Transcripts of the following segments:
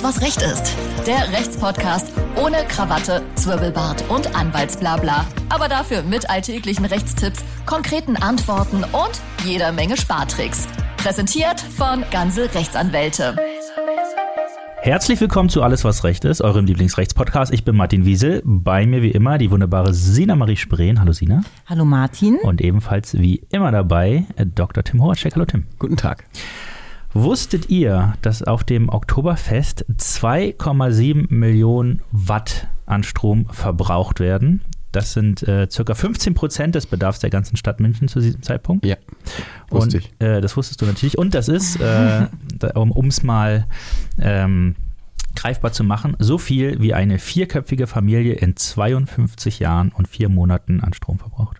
Alles, was Recht ist. Der Rechtspodcast ohne Krawatte, Zwirbelbart und Anwaltsblabla. Aber dafür mit alltäglichen Rechtstipps, konkreten Antworten und jeder Menge Spartricks. Präsentiert von Ganze Rechtsanwälte. Herzlich willkommen zu Alles, was Recht ist, eurem Lieblingsrechtspodcast. Ich bin Martin Wiesel. Bei mir wie immer die wunderbare Sina Marie Spreen. Hallo Sina. Hallo Martin. Und ebenfalls wie immer dabei äh, Dr. Tim Horacek. Hallo Tim. Guten Tag. Wusstet ihr, dass auf dem Oktoberfest 2,7 Millionen Watt an Strom verbraucht werden? Das sind äh, circa 15 Prozent des Bedarfs der ganzen Stadt München zu diesem Zeitpunkt. Ja, wusste Und, ich. Äh, das wusstest du natürlich. Und das ist, äh, um es mal ähm, greifbar zu machen, so viel wie eine vierköpfige Familie in 52 Jahren und vier Monaten an Strom verbraucht.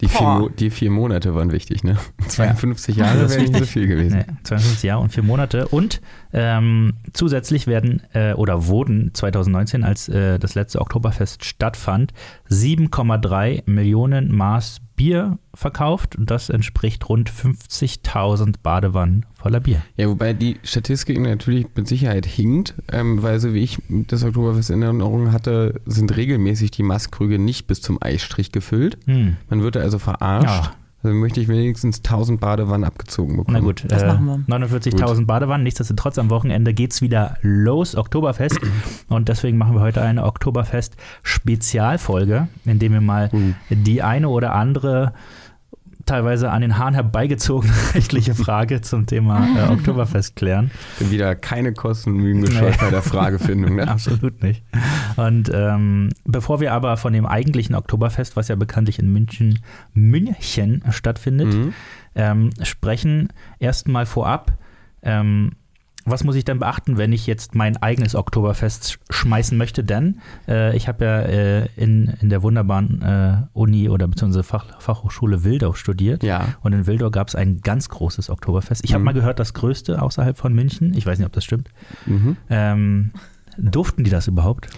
Die vier, die vier Monate waren wichtig, ne? 52 Jahre Das ist wäre nicht so viel gewesen. Nee, 52 Jahre und vier Monate. Und ähm, zusätzlich werden äh, oder wurden 2019, als äh, das letzte Oktoberfest stattfand, 7,3 Millionen Maß Bier verkauft. Und das entspricht rund 50.000 Badewannen voller Bier. Ja, wobei die Statistik natürlich mit Sicherheit hinkt, ähm, weil so wie ich das Oktoberfest in Erinnerung hatte, sind regelmäßig die Maßkrüge nicht bis zum Eisstrich gefüllt. Hm. Man wird da also verarscht. Ja. Also möchte ich wenigstens 1000 Badewannen abgezogen bekommen. Na gut, Das äh, machen wir. 49.000 Badewannen. Nichtsdestotrotz am Wochenende geht's wieder los, Oktoberfest. Und deswegen machen wir heute eine Oktoberfest-Spezialfolge, in dem wir mal Mhm. die eine oder andere teilweise an den Haaren herbeigezogene rechtliche Frage zum Thema äh, Oktoberfest klären. Bin wieder keine Kosten und Mühen gescheut Nee. bei der Fragefindung. Ne? Absolut nicht. Und ähm, bevor wir aber von dem eigentlichen Oktoberfest, was ja bekanntlich in München, München stattfindet, Mhm. ähm, sprechen, erstmal vorab, ähm, was muss ich denn beachten, wenn ich jetzt mein eigenes Oktoberfest sch- schmeißen möchte? Denn äh, ich habe ja äh, in, in der wunderbaren äh, Uni oder beziehungsweise Fach, Fachhochschule Wildau studiert. Ja. Und in Wildau gab es ein ganz großes Oktoberfest. Ich habe Mhm. mal gehört, das größte außerhalb von München. Ich weiß nicht, ob das stimmt. Mhm. Ähm, durften die das überhaupt?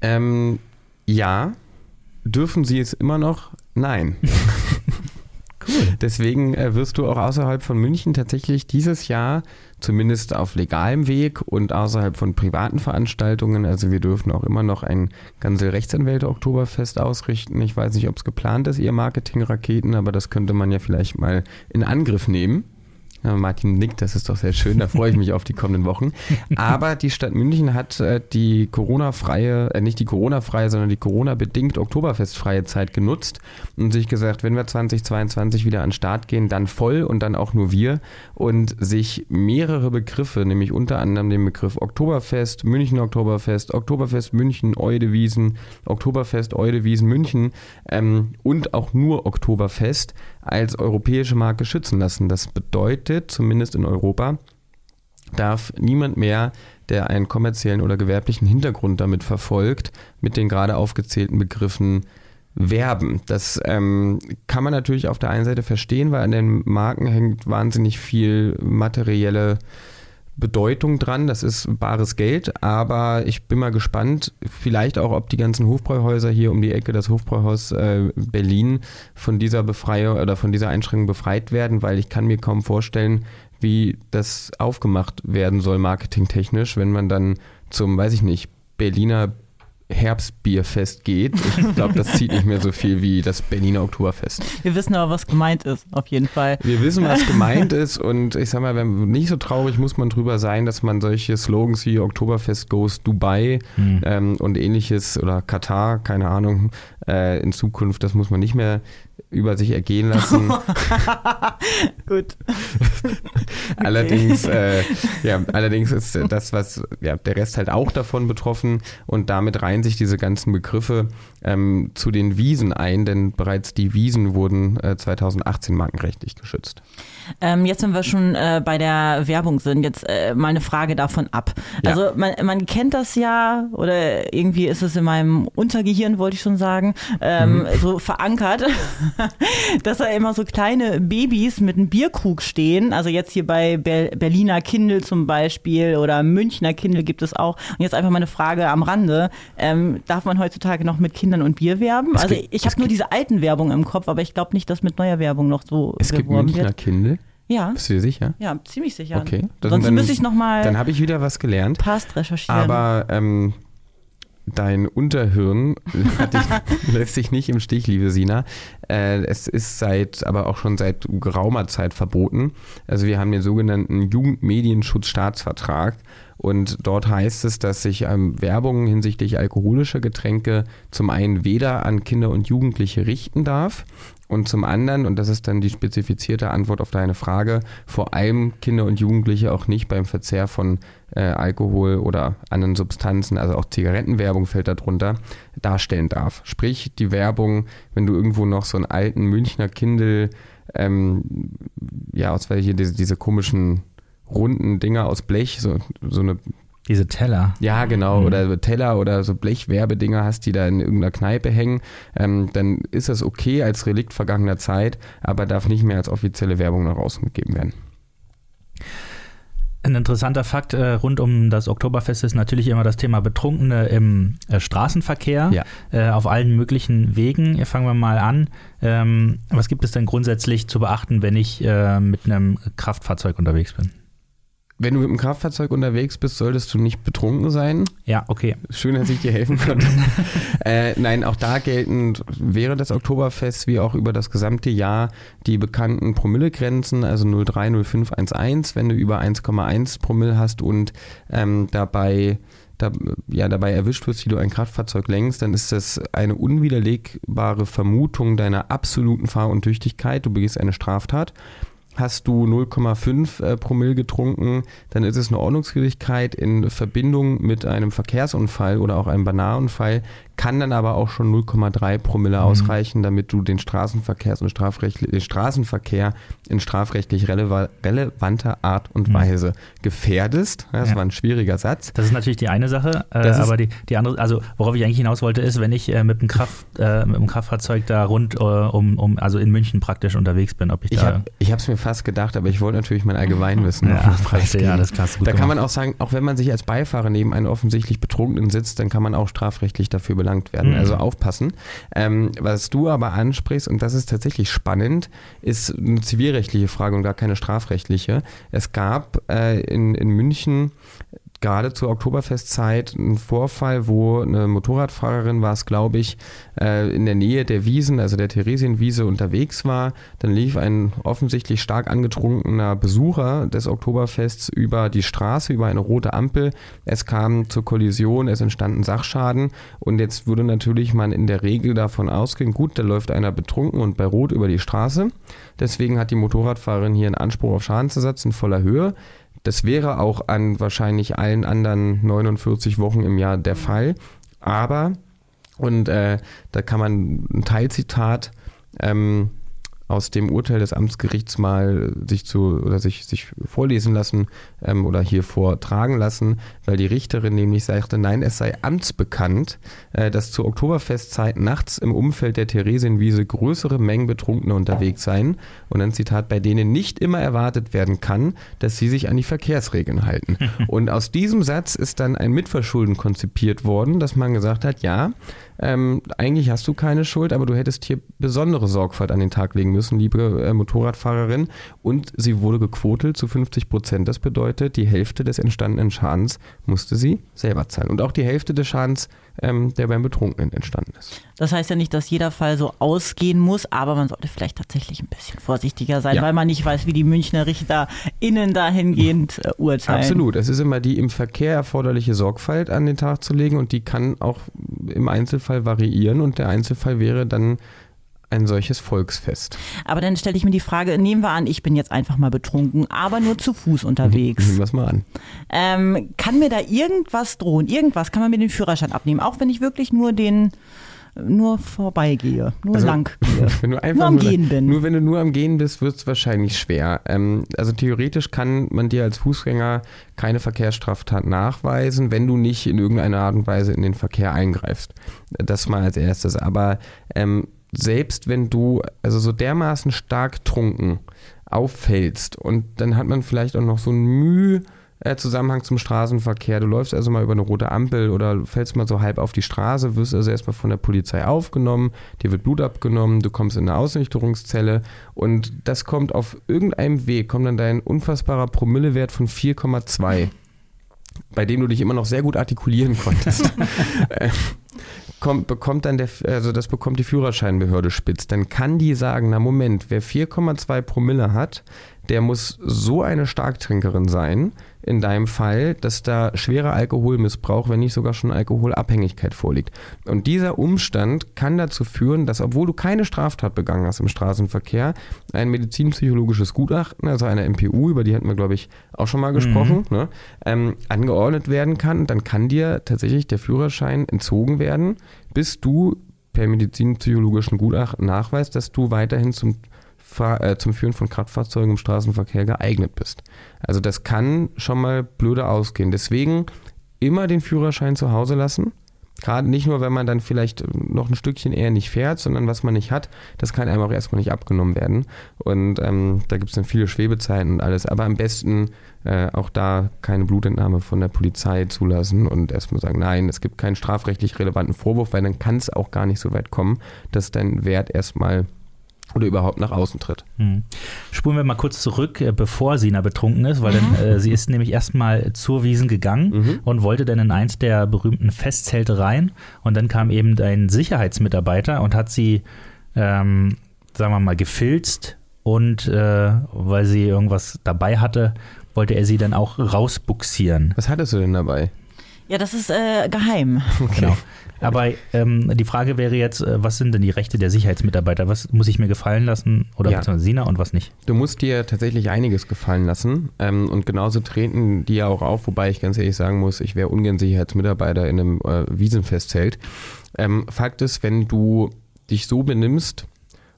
Ähm, ja. Dürfen sie es immer noch? Nein. Cool. Deswegen äh, wirst du auch außerhalb von München tatsächlich dieses Jahr, zumindest auf legalem Weg und außerhalb von privaten Veranstaltungen, also wir dürfen auch immer noch ein Gansel Rechtsanwälte Oktoberfest ausrichten. Ich weiß nicht, ob es geplant ist, ihr Marketing-Raketen, aber das könnte man ja vielleicht mal in Angriff nehmen. Ja, Martin nickt, das ist doch sehr schön, da freue ich mich auf die kommenden Wochen. Aber die Stadt München hat äh, die Corona-freie, äh, nicht die Corona-freie, sondern die Corona-bedingt Oktoberfestfreie Zeit genutzt und sich gesagt, wenn wir 2022 wieder an den Start gehen, dann voll und dann auch nur wir und sich mehrere Begriffe, nämlich unter anderem den Begriff Oktoberfest, München Oktoberfest, Oktoberfest München, Eudewiesen, Oktoberfest Eudewiesen München ähm, und auch nur Oktoberfest als europäische Marke schützen lassen. Das bedeutet, zumindest in Europa, darf niemand mehr, der einen kommerziellen oder gewerblichen Hintergrund damit verfolgt, mit den gerade aufgezählten Begriffen werben. Das ähm, kann man natürlich auf der einen Seite verstehen, weil an den Marken hängt wahnsinnig viel materielle Bedeutung dran. Das ist bares Geld, aber ich bin mal gespannt, vielleicht auch, ob die ganzen Hofbräuhäuser hier um die Ecke, das Hofbräuhaus äh, Berlin, von dieser Befreiung oder von dieser Einschränkung befreit werden, weil ich kann mir kaum vorstellen, wie das aufgemacht werden soll, marketingtechnisch, wenn man dann zum, weiß ich nicht, Berliner Herbstbierfest geht. Ich glaube, das zieht nicht mehr so viel wie das Berliner Oktoberfest. Wir wissen aber, was gemeint ist, auf jeden Fall. Wir wissen, was gemeint ist und ich sag mal, wenn nicht so traurig muss man drüber sein, dass man solche Slogans wie Oktoberfest Goes Dubai Hm. ähm, und ähnliches oder Katar, keine Ahnung, äh, in Zukunft, das muss man nicht mehr über sich ergehen lassen. Gut. Allerdings, äh, ja, allerdings ist das, was ja, der Rest halt auch davon betroffen und damit reihen sich diese ganzen Begriffe ähm, zu den Wiesen ein, denn bereits die Wiesen wurden äh, 2018 markenrechtlich geschützt. Ähm, jetzt, wenn wir schon äh, bei der Werbung sind, jetzt äh, mal eine Frage davon ab. Ja. Also man, man kennt das ja oder irgendwie ist es in meinem Untergehirn, wollte ich schon sagen, ähm, Mhm. so verankert, dass da immer so kleine Babys mit einem Bierkrug stehen. Also jetzt hier bei Ber Berliner Kindle zum Beispiel oder Münchner Kindle gibt es auch. Und jetzt einfach mal eine Frage am Rande. Ähm, darf man heutzutage noch mit Kindern und Bier werben? Es also gibt- ich habe nur diese alten Werbung im Kopf, aber ich glaube nicht, dass mit neuer Werbung noch so Es gibt Münchner wird. Kindle. Ja. Bist du dir sicher? Ja, ziemlich sicher. Okay. Dann- Sonst dann- müsste ich nochmal Dann habe ich wieder was gelernt. Past recherchieren. Aber ähm, dein Unterhirn lässt sich nicht im Stich, liebe Sina. Äh, es ist seit, aber auch schon seit geraumer Zeit verboten. Also wir haben den sogenannten Jugendmedienschutzstaatsvertrag und dort heißt es, dass sich ähm, Werbung hinsichtlich alkoholischer Getränke zum einen weder an Kinder und Jugendliche richten darf und zum anderen, und das ist dann die spezifizierte Antwort auf deine Frage, vor allem Kinder und Jugendliche auch nicht beim Verzehr von äh, Alkohol oder anderen Substanzen, also auch Zigarettenwerbung fällt darunter, darstellen darf. Sprich, die Werbung, wenn du irgendwo noch so einen alten Münchner Kindle, ähm, ja, aus welche diese, diese komischen runden Dinger aus Blech, so, so eine Diese Teller. ja, genau. Mhm. Oder Teller oder so Blechwerbedinger hast, die da in irgendeiner Kneipe hängen, ähm, dann ist das okay als Relikt vergangener Zeit, aber darf nicht mehr als offizielle Werbung nach außen gegeben werden. Ein interessanter Fakt äh, rund um das Oktoberfest ist natürlich immer das Thema Betrunkene im äh, Straßenverkehr Ja. äh, auf allen möglichen Wegen. Hier fangen wir mal an. Ähm, was gibt es denn grundsätzlich zu beachten, wenn ich äh, mit einem Kraftfahrzeug unterwegs bin? Wenn du mit dem Kraftfahrzeug unterwegs bist, solltest du nicht betrunken sein. Ja, okay. Schön, dass ich dir helfen konnte. äh, nein, auch da gelten während des Oktoberfests wie auch über das gesamte Jahr die bekannten Promillegrenzen, also 0,3, 0,5, 1,1, wenn du über 1,1 Promille hast und ähm, dabei da, ja, dabei erwischt wirst, wie du ein Kraftfahrzeug lenkst, dann ist das eine unwiderlegbare Vermutung deiner absoluten Fahruntüchtigkeit. Du begehst eine Straftat. Hast du 0,5 äh, Promille getrunken, dann ist es eine Ordnungswidrigkeit in Verbindung mit einem Verkehrsunfall oder auch einem Banalunfall, kann dann aber auch schon 0,3 Promille ausreichen, damit du den Straßenverkehrs- und Strafrechtli den Straßenverkehr in strafrechtlich releva relevanter Art und Weise gefährdest. Das Ja. war ein schwieriger Satz. Das ist natürlich die eine Sache, äh, aber die, die andere, also worauf ich eigentlich hinaus wollte, ist, wenn ich äh, mit, dem Kraft, äh, mit dem Kraftfahrzeug da rund äh, um, um, also in München praktisch unterwegs bin, ob ich Ich da. habe es mir fast gedacht, aber ich wollte natürlich mein Allgemeinwissen Ja, noch preisgeben. ja, das gut Da kann man auch sagen, auch wenn man sich als Beifahrer neben einem offensichtlich Betrunkenen sitzt, dann kann man auch strafrechtlich dafür belangt werden. Mhm. Also aufpassen. Ähm, was du aber ansprichst, und das ist tatsächlich spannend, ist eine zivilrechtliche Frage und gar keine strafrechtliche. Es gab äh, in, in München gerade zur Oktoberfestzeit einen Vorfall, wo eine Motorradfahrerin war es, glaube ich, äh, in der Nähe der Wiesen, also der Theresienwiese unterwegs war. Dann lief ein offensichtlich stark angetrunkener Besucher des Oktoberfests über die Straße, über eine rote Ampel. Es kam zur Kollision, es entstanden Sachschaden und jetzt würde natürlich man in der Regel davon ausgehen, gut, da läuft einer betrunken und bei Rot über die Straße. Deswegen hat die Motorradfahrerin hier einen Anspruch auf Schadensersatz in voller Höhe. Das wäre auch an wahrscheinlich allen anderen 49 Wochen im Jahr der Fall. Aber, und äh, da kann man ein Teilzitat ähm, aus dem Urteil des Amtsgerichts mal sich zu oder sich, sich vorlesen lassen ähm, oder hier vortragen lassen, weil die Richterin nämlich sagte, nein, es sei amtsbekannt, äh, dass zur Oktoberfestzeit nachts im Umfeld der Theresienwiese größere Mengen Betrunkener unterwegs seien und ein Zitat, bei denen nicht immer erwartet werden kann, dass sie sich an die Verkehrsregeln halten. und aus diesem Satz ist dann ein Mitverschulden konzipiert worden, dass man gesagt hat, ja, ähm, eigentlich hast du keine Schuld, aber du hättest hier besondere Sorgfalt an den Tag legen müssen, liebe äh, Motorradfahrerin. Und sie wurde gequotelt zu 50 Prozent. Das bedeutet, die Hälfte des entstandenen Schadens musste sie selber zahlen. Und auch die Hälfte des Schadens, ähm, der beim Betrunkenen entstanden ist. Das heißt ja nicht, dass jeder Fall so ausgehen muss, aber man sollte vielleicht tatsächlich ein bisschen vorsichtiger sein, Ja. weil man nicht weiß, wie die Münchner Richter innen dahingehend äh, urteilen. Absolut. Es ist immer die im Verkehr erforderliche Sorgfalt an den Tag zu legen und die kann auch im Einzelfall variieren und der Einzelfall wäre dann ein solches Volksfest. Aber dann stelle ich mir die Frage, nehmen wir an, ich bin jetzt einfach mal betrunken, aber nur zu Fuß unterwegs. Nehmen wir es mal an. Ähm, kann mir da irgendwas drohen? Irgendwas? Kann man mir den Führerschein abnehmen? Auch wenn ich wirklich nur den nur vorbeigehe, nur Also, lang. Wenn du einfach Nur am Gehen bin. Nur wenn du nur am Gehen bist, wird es wahrscheinlich schwer. Ähm, also theoretisch kann man dir als Fußgänger keine Verkehrsstraftat nachweisen, wenn du nicht in irgendeiner Art und Weise in den Verkehr eingreifst. Das mal als erstes. Aber ähm, selbst wenn du also so dermaßen stark trunken auffällst und dann hat man vielleicht auch noch so ein Mühe äh, Zusammenhang zum Straßenverkehr. Du läufst also mal über eine rote Ampel oder fällst mal so halb auf die Straße, wirst also erstmal von der Polizei aufgenommen, dir wird Blut abgenommen, du kommst in eine Ausnüchterungszelle und das kommt auf irgendeinem Weg, kommt dann dein unfassbarer Promillewert von 4,2 bei dem du dich immer noch sehr gut artikulieren konntest, äh, kommt, bekommt dann der, also das bekommt die Führerscheinbehörde spitz, dann kann die sagen, na Moment, wer 4,2 Promille hat, der muss so eine Starktrinkerin sein, in deinem Fall, dass da schwerer Alkoholmissbrauch, wenn nicht sogar schon Alkoholabhängigkeit vorliegt. Und dieser Umstand kann dazu führen, dass obwohl du keine Straftat begangen hast im Straßenverkehr, ein medizinpsychologisches Gutachten, also eine MPU, über die hatten wir, glaube ich, auch schon mal gesprochen, mhm. ne, ähm, angeordnet werden kann. Dann kann dir tatsächlich der Führerschein entzogen werden, bis du per medizinpsychologischen Gutachten nachweist, dass du weiterhin zum äh, zum Führen von Kraftfahrzeugen im Straßenverkehr geeignet bist. Also das kann schon mal blöde ausgehen. Deswegen immer den Führerschein zu Hause lassen. Gerade nicht nur, wenn man dann vielleicht noch ein Stückchen eher nicht fährt, sondern was man nicht hat, das kann einem auch erstmal nicht abgenommen werden. Und ähm, da gibt es dann viele Schwebezeiten und alles. Aber am besten äh, auch da keine Blutentnahme von der Polizei zulassen und erstmal sagen, nein, es gibt keinen strafrechtlich relevanten Vorwurf, weil dann kann es auch gar nicht so weit kommen, dass dein Wert erstmal oder überhaupt nach außen tritt. Mhm. Spulen wir mal kurz zurück, äh, bevor Sina betrunken ist, weil mhm. dann, äh, sie ist nämlich erstmal zur Wiesen gegangen mhm. und wollte dann in eins der berühmten Festzelte rein und dann kam eben ein Sicherheitsmitarbeiter und hat sie, ähm, sagen wir mal, gefilzt und äh, weil sie irgendwas dabei hatte, wollte er sie dann auch rausbuxieren. Was hattest du denn dabei? Ja, das ist äh, geheim. Okay. Genau. Aber ähm, die Frage wäre jetzt, äh, was sind denn die Rechte der Sicherheitsmitarbeiter? Was muss ich mir gefallen lassen oder ja. beziehungsweise Sina und was nicht? Du musst dir tatsächlich einiges gefallen lassen ähm, und genauso treten die ja auch auf, wobei ich ganz ehrlich sagen muss, ich wäre ungern Sicherheitsmitarbeiter in einem äh, Wiesenfestzelt. Ähm, Fakt ist, wenn du dich so benimmst,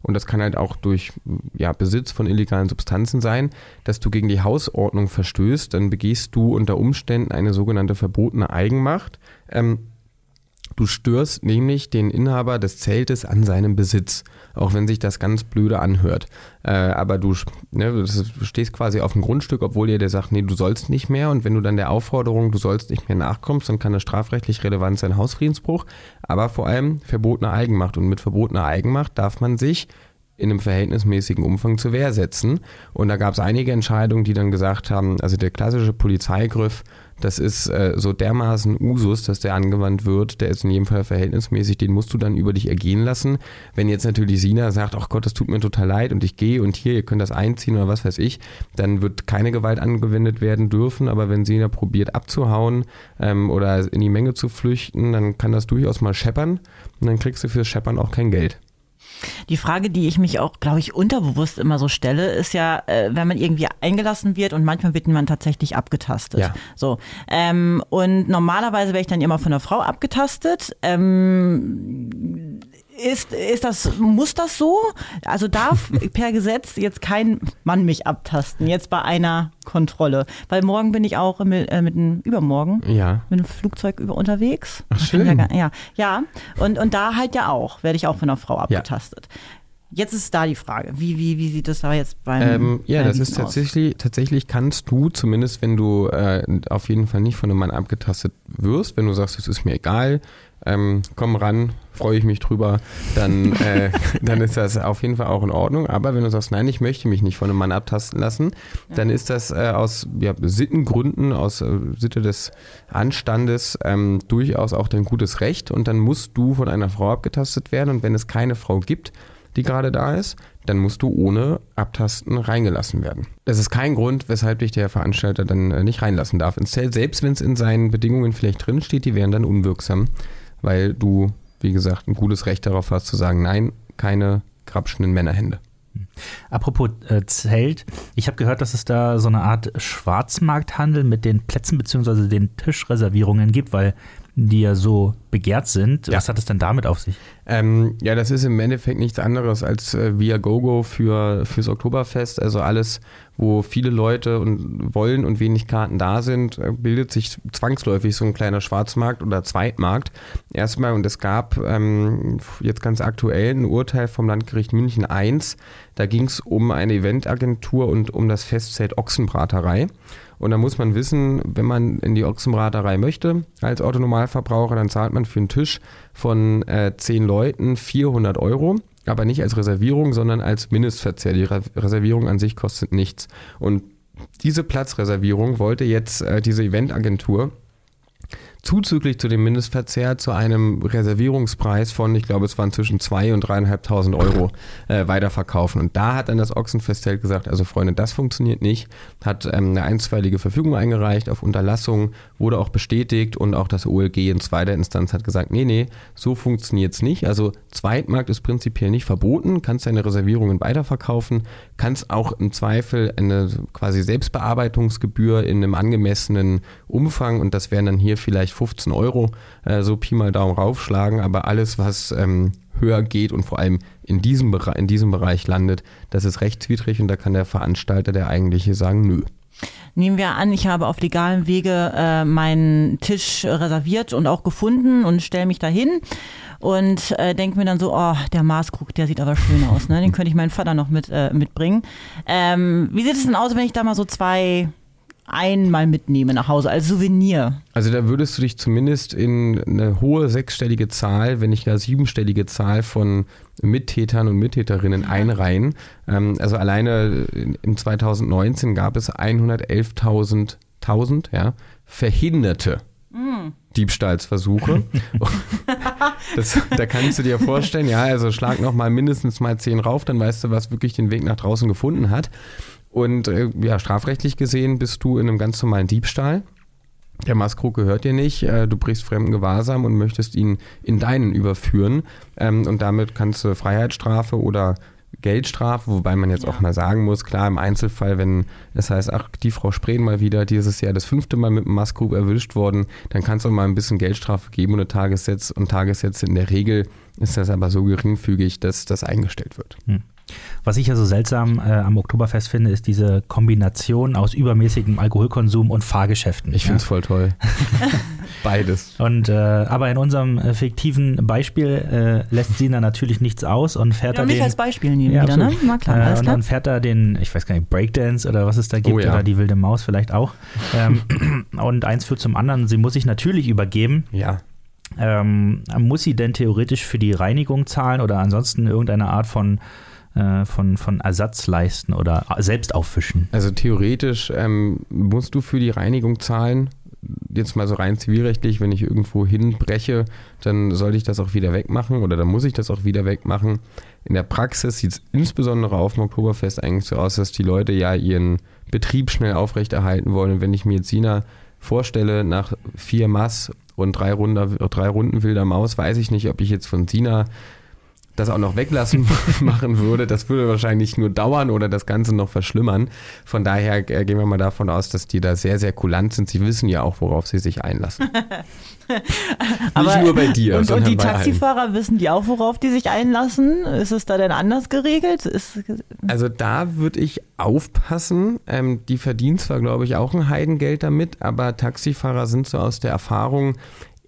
und das kann halt auch durch ja, Besitz von illegalen Substanzen sein, dass du gegen die Hausordnung verstößt, dann begehst du unter Umständen eine sogenannte verbotene Eigenmacht. Ähm, Du störst nämlich den Inhaber des Zeltes an seinem Besitz, auch wenn sich das ganz blöde anhört. Äh, aber du, ne, du stehst quasi auf dem Grundstück, obwohl dir der sagt, nee, du sollst nicht mehr. Und wenn du dann der Aufforderung, du sollst nicht mehr nachkommst, dann kann das strafrechtlich relevant sein, Hausfriedensbruch. Aber vor allem verbotene Eigenmacht. Und mit verbotener Eigenmacht darf man sich in einem verhältnismäßigen Umfang zur Wehr setzen. Und da gab es einige Entscheidungen, die dann gesagt haben, also der klassische Polizeigriff, das ist äh, so dermaßen Usus, dass der angewandt wird, der ist in jedem Fall verhältnismäßig, den musst du dann über dich ergehen lassen. Wenn jetzt natürlich Sina sagt, ach Gott, das tut mir total leid und ich gehe und hier, ihr könnt das einziehen oder was weiß ich, dann wird keine Gewalt angewendet werden dürfen, aber wenn Sina probiert abzuhauen ähm, oder in die Menge zu flüchten, dann kann das durchaus mal scheppern und dann kriegst du fürs Scheppern auch kein Geld. Die Frage, die ich mich auch, glaube ich, unterbewusst immer so stelle, ist ja, äh, wenn man irgendwie eingelassen wird und manchmal wird man tatsächlich abgetastet. Ja. So. Ähm, und normalerweise wäre ich dann immer von einer Frau abgetastet. Ähm, ist, ist das, muss das so? Also darf per Gesetz jetzt kein Mann mich abtasten, jetzt bei einer Kontrolle? Weil morgen bin ich auch mit, äh, mit einem, übermorgen, ja. mit einem Flugzeug über, unterwegs. Ach, schön. Ja, ja, ja. Und, und da halt ja auch, werde ich auch von einer Frau abgetastet. Ja. Jetzt ist da die Frage, wie, wie, wie sieht das da jetzt beim ähm, Ja, das ist tatsächlich, aus? tatsächlich kannst du, zumindest wenn du äh, auf jeden Fall nicht von einem Mann abgetastet wirst, wenn du sagst, es ist mir egal, ähm, komm ran, freue ich mich drüber, dann, äh, dann ist das auf jeden Fall auch in Ordnung. Aber wenn du sagst, nein, ich möchte mich nicht von einem Mann abtasten lassen, dann ist das äh, aus ja, Sittengründen, aus äh, Sitte des Anstandes ähm, durchaus auch dein gutes Recht. Und dann musst du von einer Frau abgetastet werden. Und wenn es keine Frau gibt, die gerade da ist, dann musst du ohne Abtasten reingelassen werden. Das ist kein Grund, weshalb dich der Veranstalter dann äh, nicht reinlassen darf. Ins Zelt, selbst wenn es in seinen Bedingungen vielleicht drinsteht, die wären dann unwirksam weil du, wie gesagt, ein gutes Recht darauf hast zu sagen, nein, keine grapschenden Männerhände. Apropos äh, Zelt, ich habe gehört, dass es da so eine Art Schwarzmarkthandel mit den Plätzen bzw. den Tischreservierungen gibt, weil die ja so begehrt sind. Ja. Was hat es denn damit auf sich? Ähm, ja, das ist im Endeffekt nichts anderes als äh, Via GoGo für, fürs Oktoberfest. Also alles, wo viele Leute und wollen und wenig Karten da sind, äh, bildet sich zwangsläufig so ein kleiner Schwarzmarkt oder Zweitmarkt. Erstmal, und es gab ähm, jetzt ganz aktuell ein Urteil vom Landgericht München I. Da ging es um eine Eventagentur und um das Festzelt Ochsenbraterei. Und da muss man wissen, wenn man in die Ochsenbraterei möchte als Autonormalverbraucher, dann zahlt man für einen Tisch von äh, zehn Leuten 400 Euro. Aber nicht als Reservierung, sondern als Mindestverzehr. Die Re Reservierung an sich kostet nichts. Und diese Platzreservierung wollte jetzt äh, diese Eventagentur zuzüglich zu dem Mindestverzehr zu einem Reservierungspreis von, ich glaube, es waren zwischen 2.000 und 3.500 Euro äh, weiterverkaufen. Und da hat dann das Ochsenfestzelt gesagt, also Freunde, das funktioniert nicht, hat ähm, eine einstweilige Verfügung eingereicht auf Unterlassung, wurde auch bestätigt und auch das OLG in zweiter Instanz hat gesagt, nee, nee, so funktioniert es nicht. Also Zweitmarkt ist prinzipiell nicht verboten, kannst deine Reservierungen weiterverkaufen, kannst auch im Zweifel eine quasi Selbstbearbeitungsgebühr in einem angemessenen Umfang und das wären dann hier vielleicht 15 Euro, äh, so Pi mal Daumen raufschlagen, aber alles, was ähm, höher geht und vor allem in diesem, in diesem Bereich landet, das ist rechtswidrig und da kann der Veranstalter, der eigentliche, sagen, nö. Nehmen wir an, ich habe auf legalem Wege äh, meinen Tisch reserviert und auch gefunden und stelle mich dahin und äh, denke mir dann so, oh, der Maßkrug, der sieht aber schön aus, ne? den könnte ich meinen Vater noch mit, äh, mitbringen. Ähm, wie sieht es denn aus, wenn ich da mal so zwei einmal mitnehme nach Hause als Souvenir. Also da würdest du dich zumindest in eine hohe sechsstellige Zahl, wenn nicht gar siebenstellige Zahl von Mittätern und Mittäterinnen einreihen. Ähm, also alleine im 2019 gab es 111.000 ja, verhinderte mm. Diebstahlsversuche. das, da kannst du dir vorstellen, ja, also schlag noch mal mindestens mal zehn rauf, dann weißt du, was wirklich den Weg nach draußen gefunden hat. Und äh, ja, strafrechtlich gesehen bist du in einem ganz normalen Diebstahl. Der Maskrug gehört dir nicht, äh, du brichst fremden Gewahrsam und möchtest ihn in deinen überführen. Ähm, und damit kannst du Freiheitsstrafe oder Geldstrafe, wobei man jetzt ja. auch mal sagen muss, klar, im Einzelfall, wenn es heißt, ach, die Frau Spreen mal wieder dieses Jahr das fünfte Mal mit dem Maskrug erwischt worden, dann kann es auch mal ein bisschen Geldstrafe geben und, Tagessätze, und Tagessätze. In der Regel ist das aber so geringfügig, dass das eingestellt wird. Hm. Was ich ja so seltsam äh, am Oktoberfest finde, ist diese Kombination aus übermäßigem Alkoholkonsum und Fahrgeschäften. Ich finde es voll toll. Beides. Und äh, aber in unserem äh, fiktiven Beispiel äh, lässt Sina natürlich nichts aus und fährt ja, da mich den, als Beispiel nehmen ja, wieder, ne? Na klar, äh, alles Und dann fährt er den, ich weiß gar nicht, Breakdance oder was es da gibt oh, ja. oder die wilde Maus vielleicht auch. Ähm, und eins führt zum anderen. Sie muss sich natürlich übergeben. Ja. Ähm, muss sie denn theoretisch für die Reinigung zahlen oder ansonsten irgendeine Art von äh, von, von Ersatz leisten oder selbst auffischen? Also theoretisch ähm, musst du für die Reinigung zahlen. Jetzt mal so rein zivilrechtlich, wenn ich irgendwo hinbreche, dann sollte ich das auch wieder wegmachen oder dann muss ich das auch wieder wegmachen. In der Praxis sieht es insbesondere auf dem Oktoberfest eigentlich so aus, dass die Leute ja ihren Betrieb schnell aufrechterhalten wollen. Und wenn ich mir jetzt Sina vorstelle, nach vier Mass und drei, Runde, drei Runden wilder Maus, weiß ich nicht, ob ich jetzt von Sina das auch noch weglassen machen würde, das würde wahrscheinlich nur dauern oder das Ganze noch verschlimmern. Von daher äh, gehen wir mal davon aus, dass die da sehr, sehr kulant sind. Sie wissen ja auch, worauf sie sich einlassen. Nicht nur bei dir. Und, und die Taxifahrer allen. wissen die auch, worauf die sich einlassen? Ist es da denn anders geregelt? Ist also da würde ich aufpassen. Ähm, die verdienen zwar, glaube ich, auch ein Heidengeld damit, aber Taxifahrer sind so aus der Erfahrung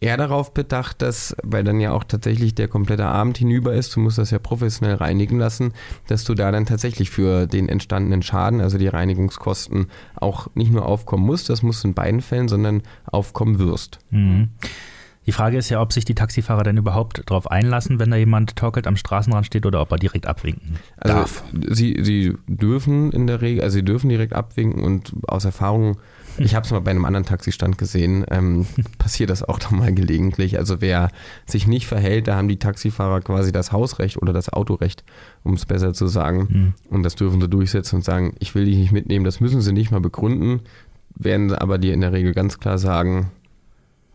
eher darauf bedacht, dass, weil dann ja auch tatsächlich der komplette Abend hinüber ist, du musst das ja professionell reinigen lassen, dass du da dann tatsächlich für den entstandenen Schaden, also die Reinigungskosten, auch nicht nur aufkommen musst, das musst du in beiden Fällen, sondern aufkommen wirst. Mhm. Die Frage ist ja, ob sich die Taxifahrer denn überhaupt darauf einlassen, wenn da jemand torkelt am Straßenrand steht oder ob er direkt abwinken also darf. Sie, sie dürfen in der Regel, also sie dürfen direkt abwinken und aus Erfahrung ich habe es mal bei einem anderen Taxistand gesehen. Ähm, passiert das auch mal gelegentlich. Also wer sich nicht verhält, da haben die Taxifahrer quasi das Hausrecht oder das Autorecht, um es besser zu sagen. Mhm. Und das dürfen sie durchsetzen und sagen, ich will dich nicht mitnehmen. Das müssen sie nicht mal begründen, werden aber dir in der Regel ganz klar sagen,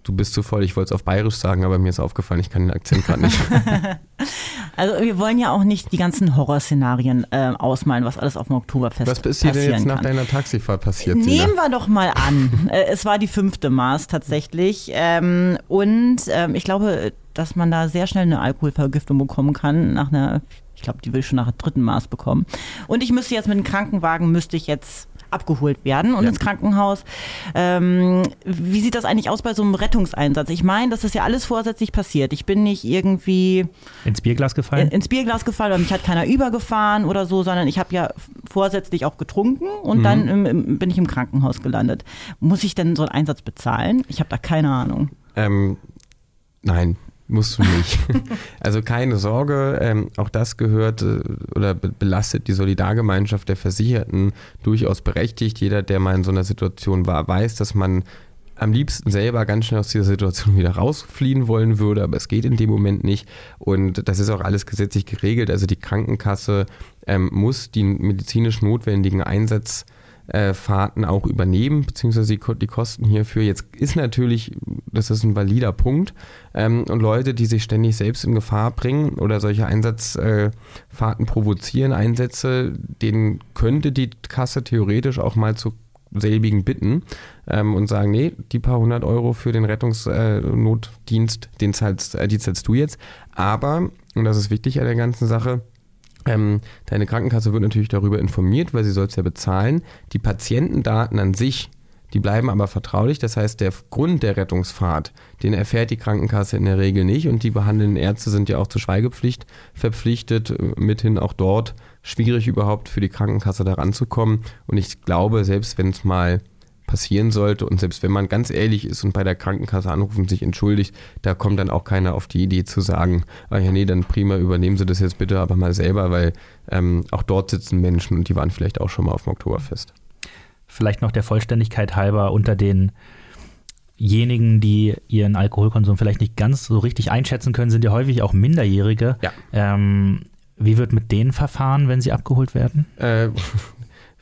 du bist zu voll. Ich wollte es auf Bayerisch sagen, aber mir ist aufgefallen, ich kann den Akzent gerade nicht. also wir wollen ja auch nicht die ganzen Horrorszenarien äh, ausmalen, was alles auf dem Oktoberfest passiert. Was ist hier denn jetzt nach deiner Taxifahrt passiert? Nehmen wir doch mal an. äh, es war die fünfte Maß tatsächlich. Ähm, und ähm, ich glaube, dass man da sehr schnell eine Alkoholvergiftung bekommen kann nach einer, ich glaube, die will ich schon nach der dritten Maß bekommen. Und ich müsste jetzt mit dem Krankenwagen, müsste ich jetzt abgeholt werden und Ja. ins Krankenhaus. Ähm, wie sieht das eigentlich aus bei so einem Rettungseinsatz? Ich meine, das ist ja alles vorsätzlich passiert. Ich bin nicht irgendwie Ins Bierglas gefallen? in, ins Bierglas gefallen oder mich hat keiner übergefahren oder so, sondern ich habe ja vorsätzlich auch getrunken und dann im, im, bin ich im Krankenhaus gelandet. Muss ich denn so einen Einsatz bezahlen? Ich habe da keine Ahnung. Ähm, nein, musst du nicht. also keine Sorge, ähm, auch das gehört äh, oder be belastet die Solidargemeinschaft der Versicherten durchaus berechtigt. Jeder, der mal in so einer Situation war, weiß, dass man am liebsten selber ganz schnell aus dieser Situation wieder rausfliehen wollen würde, aber es geht in dem Moment nicht. Und das ist auch alles gesetzlich geregelt. Also die Krankenkasse ähm, muss die medizinisch notwendigen Einsatz äh, Fahrten auch übernehmen, beziehungsweise die, die Kosten hierfür. Jetzt ist natürlich, das ist ein valider Punkt, ähm, und Leute, die sich ständig selbst in Gefahr bringen oder solche Einsatzfahrten äh, provozieren, Einsätze, denen könnte die Kasse theoretisch auch mal zu selbigen bitten ähm, und sagen, nee, die paar hundert Euro für den Rettungsnotdienst, äh, den zahlst, äh, die zahlst du jetzt. Aber, und das ist wichtig an der ganzen Sache, ähm, deine Krankenkasse wird natürlich darüber informiert, weil sie soll es ja bezahlen. Die Patientendaten an sich, die bleiben aber vertraulich. Das heißt, der Grund der Rettungsfahrt, den erfährt die Krankenkasse in der Regel nicht. Und die behandelnden Ärzte sind ja auch zur Schweigepflicht verpflichtet, mithin auch dort schwierig überhaupt für die Krankenkasse da ranzukommen. Und ich glaube, selbst wenn es mal passieren sollte und selbst wenn man ganz ehrlich ist und bei der Krankenkasse anruft und sich entschuldigt, da kommt dann auch keiner auf die Idee zu sagen, ah ja nee, dann prima, übernehmen Sie das jetzt bitte aber mal selber, weil ähm, auch dort sitzen Menschen und die waren vielleicht auch schon mal auf dem Oktoberfest. Vielleicht noch der Vollständigkeit halber unter denjenigen, die ihren Alkoholkonsum vielleicht nicht ganz so richtig einschätzen können, sind ja häufig auch Minderjährige. Ja. Ähm, wie wird mit denen verfahren, wenn sie abgeholt werden? Äh,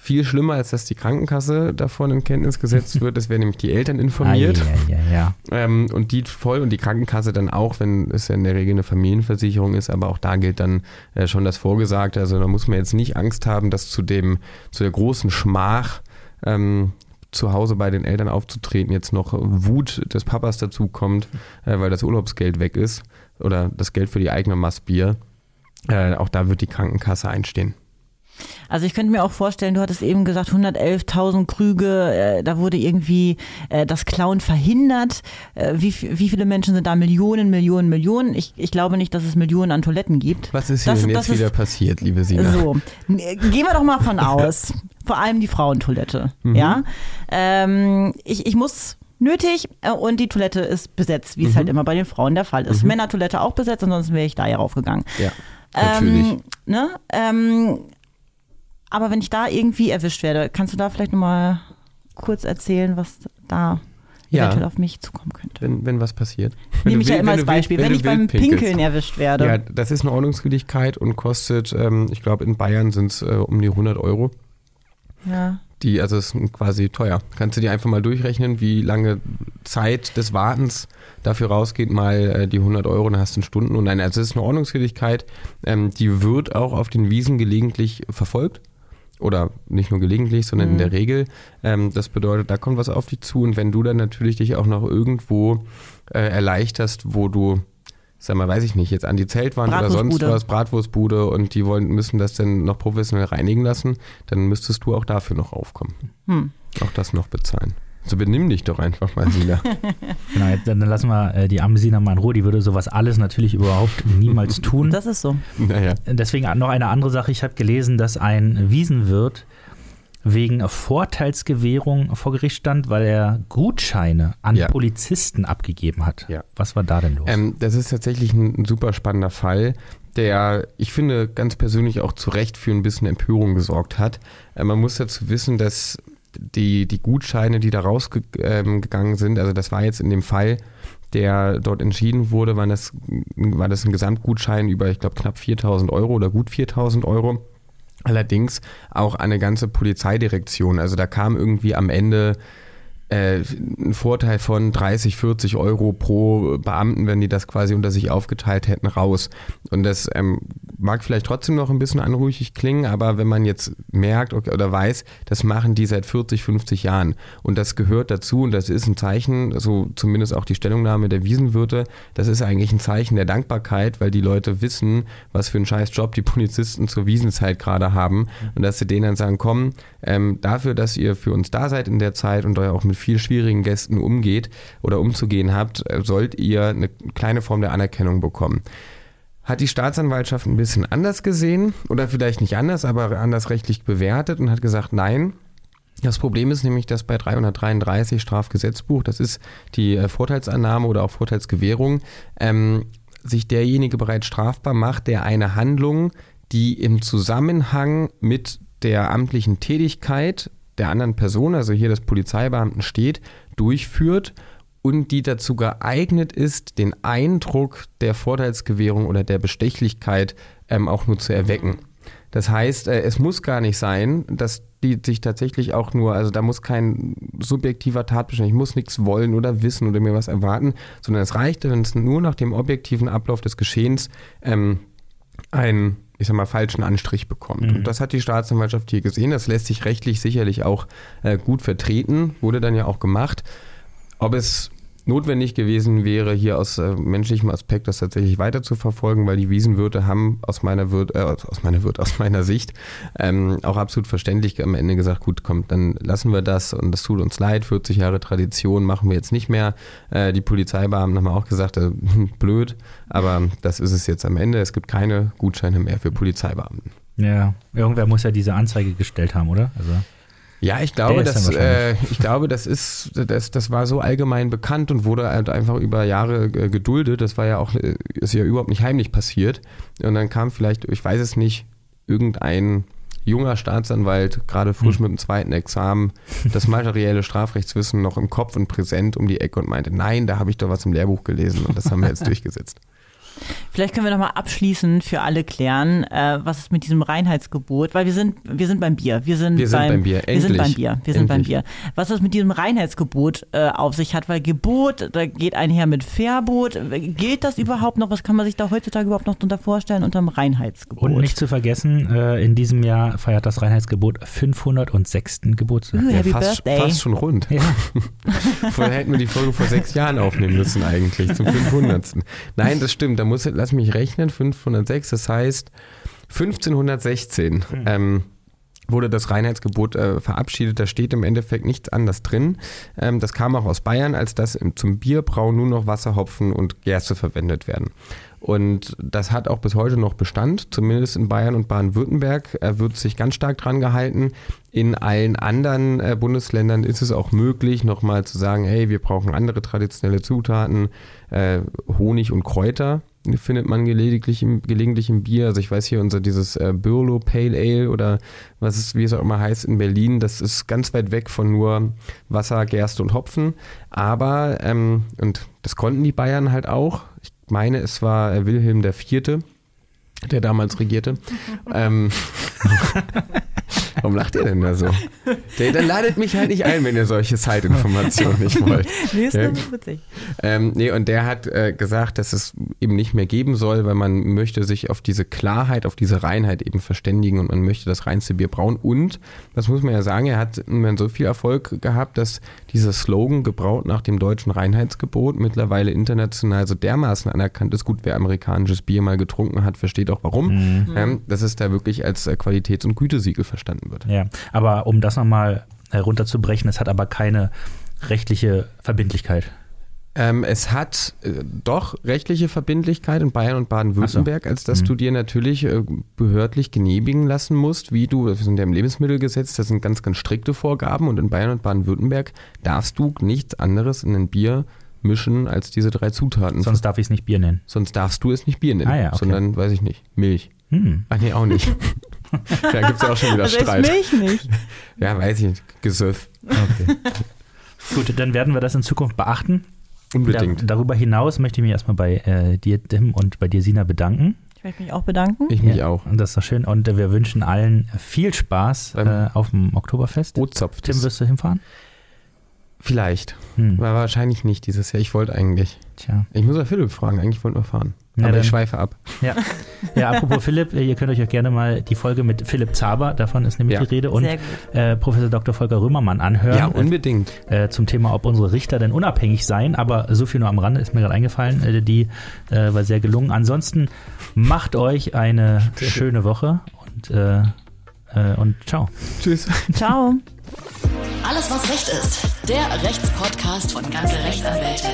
viel schlimmer, als dass die Krankenkasse davon in Kenntnis gesetzt wird, es werden nämlich die Eltern informiert. Ah, ja, ja, ja. Ähm, und die voll und die Krankenkasse dann auch, wenn es ja in der Regel eine Familienversicherung ist, aber auch da gilt dann äh, schon das Vorgesagte. Also da muss man jetzt nicht Angst haben, dass zu dem, zu der großen Schmach ähm, zu Hause bei den Eltern aufzutreten, jetzt noch Wut des Papas dazu kommt, äh, weil das Urlaubsgeld weg ist oder das Geld für die eigene Maß Bier. Äh, auch da wird die Krankenkasse einstehen. Also ich könnte mir auch vorstellen, du hattest eben gesagt 111.000 Krüge, äh, da wurde irgendwie äh, das Klauen verhindert. Äh, wie, wie viele Menschen sind da? Millionen, Millionen, Millionen. Ich, ich glaube nicht, dass es Millionen an Toiletten gibt. Was ist hier Das- denn jetzt wieder ist- passiert, liebe Sina? So, äh, gehen wir doch mal von aus. Vor allem die Frauentoilette. Ja, ähm, ich, ich muss nötig äh, und die Toilette ist besetzt, wie es halt immer bei den Frauen der Fall ist. Männertoilette auch besetzt, ansonsten wäre ich da ja raufgegangen. Ja, natürlich. Ähm, ne? ähm, aber wenn ich da irgendwie erwischt werde, kannst du da vielleicht nochmal kurz erzählen, was da Ja. eventuell auf mich zukommen könnte? wenn, wenn was passiert. Wenn Nehme ich ja immer wenn als Beispiel. Wenn, du ich beim. Pinkeln erwischt werde. Ja, das ist eine Ordnungswidrigkeit und kostet, ähm, ich glaube, in Bayern sind es äh, um die 100 Euro. Ja. Die, also es ist quasi teuer. Kannst du dir einfach mal durchrechnen, wie lange Zeit des Wartens dafür rausgeht, mal äh, die 100 Euro, dann hast du einen Stunden. Und nein, also es ist eine Ordnungswidrigkeit, ähm, die wird auch auf den Wiesen gelegentlich verfolgt. Oder nicht nur gelegentlich, sondern in der Regel. Ähm, das bedeutet, da kommt was auf dich zu. Und wenn du dann natürlich dich auch noch irgendwo äh, erleichterst, wo du, sag mal, weiß ich nicht, jetzt an die Zeltwand oder sonst was, Bratwurstbude und die wollen, müssen das dann noch professionell reinigen lassen, dann müsstest du auch dafür noch aufkommen. Hm. Auch das noch bezahlen. So benimm dich doch einfach mal, Sina. Genau, jetzt, dann lassen wir äh, die arme Sina mal in Ruhe. Die würde sowas alles natürlich überhaupt niemals tun. Das ist so. naja. Deswegen noch eine andere Sache. Ich habe gelesen, dass ein Wiesenwirt wegen Vorteilsgewährung vor Gericht stand, weil er Gutscheine an Ja. Polizisten abgegeben hat. Ja. Was war da denn los? Ähm, das ist tatsächlich ein, ein super spannender Fall, der, ich finde, ganz persönlich auch zu Recht für ein bisschen Empörung gesorgt hat. Äh, man muss dazu wissen, dass die, die Gutscheine, die da rausgegangen sind, also das war jetzt in dem Fall, der dort entschieden wurde, waren das, war das ein Gesamtgutschein über, ich glaube, knapp 4000 Euro oder gut 4000 Euro. Allerdings auch eine ganze Polizeidirektion. Also da kam irgendwie am Ende äh, einen Vorteil von 30, 40 Euro pro Beamten, wenn die das quasi unter sich aufgeteilt hätten, raus. Und das ähm, mag vielleicht trotzdem noch ein bisschen anrüchig klingen, aber wenn man jetzt merkt okay, oder weiß, das machen die seit 40, 50 Jahren und das gehört dazu und das ist ein Zeichen, so zumindest auch die Stellungnahme der Wiesenwirte, das ist eigentlich ein Zeichen der Dankbarkeit, weil die Leute wissen, was für einen scheiß Job die Polizisten zur Wiesenzeit gerade haben und dass sie denen dann sagen, komm, ähm, dafür, dass ihr für uns da seid in der Zeit und euch auch mit viel schwierigen Gästen umgeht oder umzugehen habt, äh, sollt ihr eine kleine Form der Anerkennung bekommen. Hat die Staatsanwaltschaft ein bisschen anders gesehen oder vielleicht nicht anders, aber anders rechtlich bewertet und hat gesagt, nein, das Problem ist nämlich, dass bei 333 Strafgesetzbuch, das ist die äh, Vorteilsannahme oder auch Vorteilsgewährung, ähm, sich derjenige bereits strafbar macht, der eine Handlung, die im Zusammenhang mit der amtlichen Tätigkeit der anderen Person, also hier des Polizeibeamten steht, durchführt und die dazu geeignet ist, den Eindruck der Vorteilsgewährung oder der Bestechlichkeit ähm, auch nur zu erwecken. Das heißt, äh, es muss gar nicht sein, dass die sich tatsächlich auch nur, also da muss kein subjektiver Tatbestand, ich muss nichts wollen oder wissen oder mir was erwarten, sondern es reicht, wenn es nur nach dem objektiven Ablauf des Geschehens ähm, ein ich sag mal, falschen Anstrich bekommt. Mhm. Und das hat die Staatsanwaltschaft hier gesehen. Das lässt sich rechtlich sicherlich auch äh, gut vertreten, wurde dann ja auch gemacht. Ob es notwendig gewesen wäre, hier aus äh, menschlichem Aspekt das tatsächlich weiter zu verfolgen, weil die Wiesenwirte haben aus meiner Wirt, äh, aus meiner Wirt, aus meiner Sicht ähm, auch absolut verständlich am Ende gesagt, gut, komm, dann lassen wir das und das tut uns leid, 40 Jahre Tradition machen wir jetzt nicht mehr. Äh, die Polizeibeamten haben auch gesagt, äh, blöd, aber das ist es jetzt am Ende. Es gibt keine Gutscheine mehr für Polizeibeamten. Ja, irgendwer muss ja diese Anzeige gestellt haben, oder? Also ja, ich glaube, das, äh, ich glaube, das ist, das, das war so allgemein bekannt und wurde halt einfach über Jahre äh, geduldet. Das war ja auch, äh, ist ja überhaupt nicht heimlich passiert. Und dann kam vielleicht, ich weiß es nicht, irgendein junger Staatsanwalt, gerade frisch hm. mit dem zweiten Examen, das materielle Strafrechtswissen noch im Kopf und präsent um die Ecke und meinte, nein, da habe ich doch was im Lehrbuch gelesen und das haben wir jetzt durchgesetzt. Vielleicht können wir nochmal abschließend für alle klären, äh, was ist mit diesem Reinheitsgebot, weil wir sind, wir sind beim Bier. Wir sind, wir sind beim, beim Bier. Endlich. Wir sind beim Bier. Wir sind beim Bier. Was das mit diesem Reinheitsgebot äh, auf sich hat, weil Gebot, da geht einher mit Verbot. Gilt das überhaupt noch? Was kann man sich da heutzutage überhaupt noch darunter vorstellen unter dem Reinheitsgebot? Und nicht zu vergessen, äh, in diesem Jahr feiert das Reinheitsgebot 506. Geburtstag. Uh, ja, happy fast, Birthday. fast schon rund. Ja. Vorher hätten wir die Folge vor sechs Jahren aufnehmen müssen eigentlich, zum 500. Nein, das stimmt. Da muss, lass mich rechnen, 506, das heißt 1516 mhm. ähm, wurde das Reinheitsgebot äh, verabschiedet. Da steht im Endeffekt nichts anderes drin. Ähm, das kam auch aus Bayern, als dass zum Bierbrau nur noch Wasser, Hopfen und Gerste verwendet werden. Und das hat auch bis heute noch Bestand, zumindest in Bayern und Baden-Württemberg Er wird sich ganz stark dran gehalten. In allen anderen äh, Bundesländern ist es auch möglich, nochmal zu sagen, hey, wir brauchen andere traditionelle Zutaten, äh, Honig und Kräuter findet man gelegentlich im, gelegentlich im Bier. Also ich weiß hier unser dieses äh, Birlo Pale Ale oder was es, wie es auch immer heißt in Berlin, das ist ganz weit weg von nur Wasser, Gerste und Hopfen. Aber, ähm, und das konnten die Bayern halt auch. Ich meine, es war äh, Wilhelm IV., der damals regierte. ähm, Warum lacht ihr denn da so? Der, dann ladet mich halt nicht ein, wenn ihr solche Zeitinformationen nicht wollt. nee, ist ja. witzig. Ähm, nee, und der hat äh, gesagt, dass es eben nicht mehr geben soll, weil man möchte sich auf diese Klarheit, auf diese Reinheit eben verständigen und man möchte das reinste Bier brauen. Und, das muss man ja sagen, er hat so viel Erfolg gehabt, dass dieser Slogan gebraut nach dem deutschen Reinheitsgebot mittlerweile international so dermaßen anerkannt ist. Gut, wer amerikanisches Bier mal getrunken hat, versteht auch warum. Mhm. Ähm, dass es da wirklich als äh, Qualitäts- und Gütesiegel verstanden wird. Ja, aber um das nochmal herunterzubrechen, es hat aber keine rechtliche Verbindlichkeit. Ähm, es hat äh, doch rechtliche Verbindlichkeit in Bayern und Baden-Württemberg, so. als dass mhm. du dir natürlich äh, behördlich genehmigen lassen musst, wie du, wir sind ja im Lebensmittelgesetz, das sind ganz, ganz strikte Vorgaben und in Bayern und Baden-Württemberg darfst du nichts anderes in ein Bier mischen als diese drei Zutaten. Sonst darf ich es nicht Bier nennen. Sonst darfst du es nicht Bier nennen, ah, ja, okay. sondern, weiß ich nicht, Milch. Hm. Ach nee, auch nicht. da gibt es ja auch schon wieder also Streit. Milch nicht. Ja, weiß ich nicht. Gesöff. Okay. Gut, dann werden wir das in Zukunft beachten. Unbedingt. Da, darüber hinaus möchte ich mich erstmal bei äh, dir, Tim, und bei dir, Sina, bedanken. Ich möchte mich auch bedanken. Ich mich ja, auch. Und das ist doch schön. Und äh, wir wünschen allen viel Spaß äh, auf dem Oktoberfest. Tim, wirst du hinfahren? Vielleicht. Hm. War wahrscheinlich nicht dieses Jahr. Ich wollte eigentlich. Tja. Ich muss ja Philipp fragen. Eigentlich wollten wir fahren. Na Aber dann. ich schweife ab. Ja. ja, apropos Philipp, ihr könnt euch auch gerne mal die Folge mit Philipp Zaber, davon ist nämlich Ja. die Rede, und äh, Professor Dr. Volker Römermann anhören. Ja, unbedingt. äh, zum Thema, ob unsere Richter denn unabhängig seien. Aber so viel nur am Rande ist mir gerade eingefallen. Äh, die äh, war sehr gelungen. Ansonsten macht euch eine schöne Woche und, äh, äh, und ciao. Tschüss. Ciao. Alles, was Recht ist. Der Rechtspodcast von ganze Rechtsanwälte.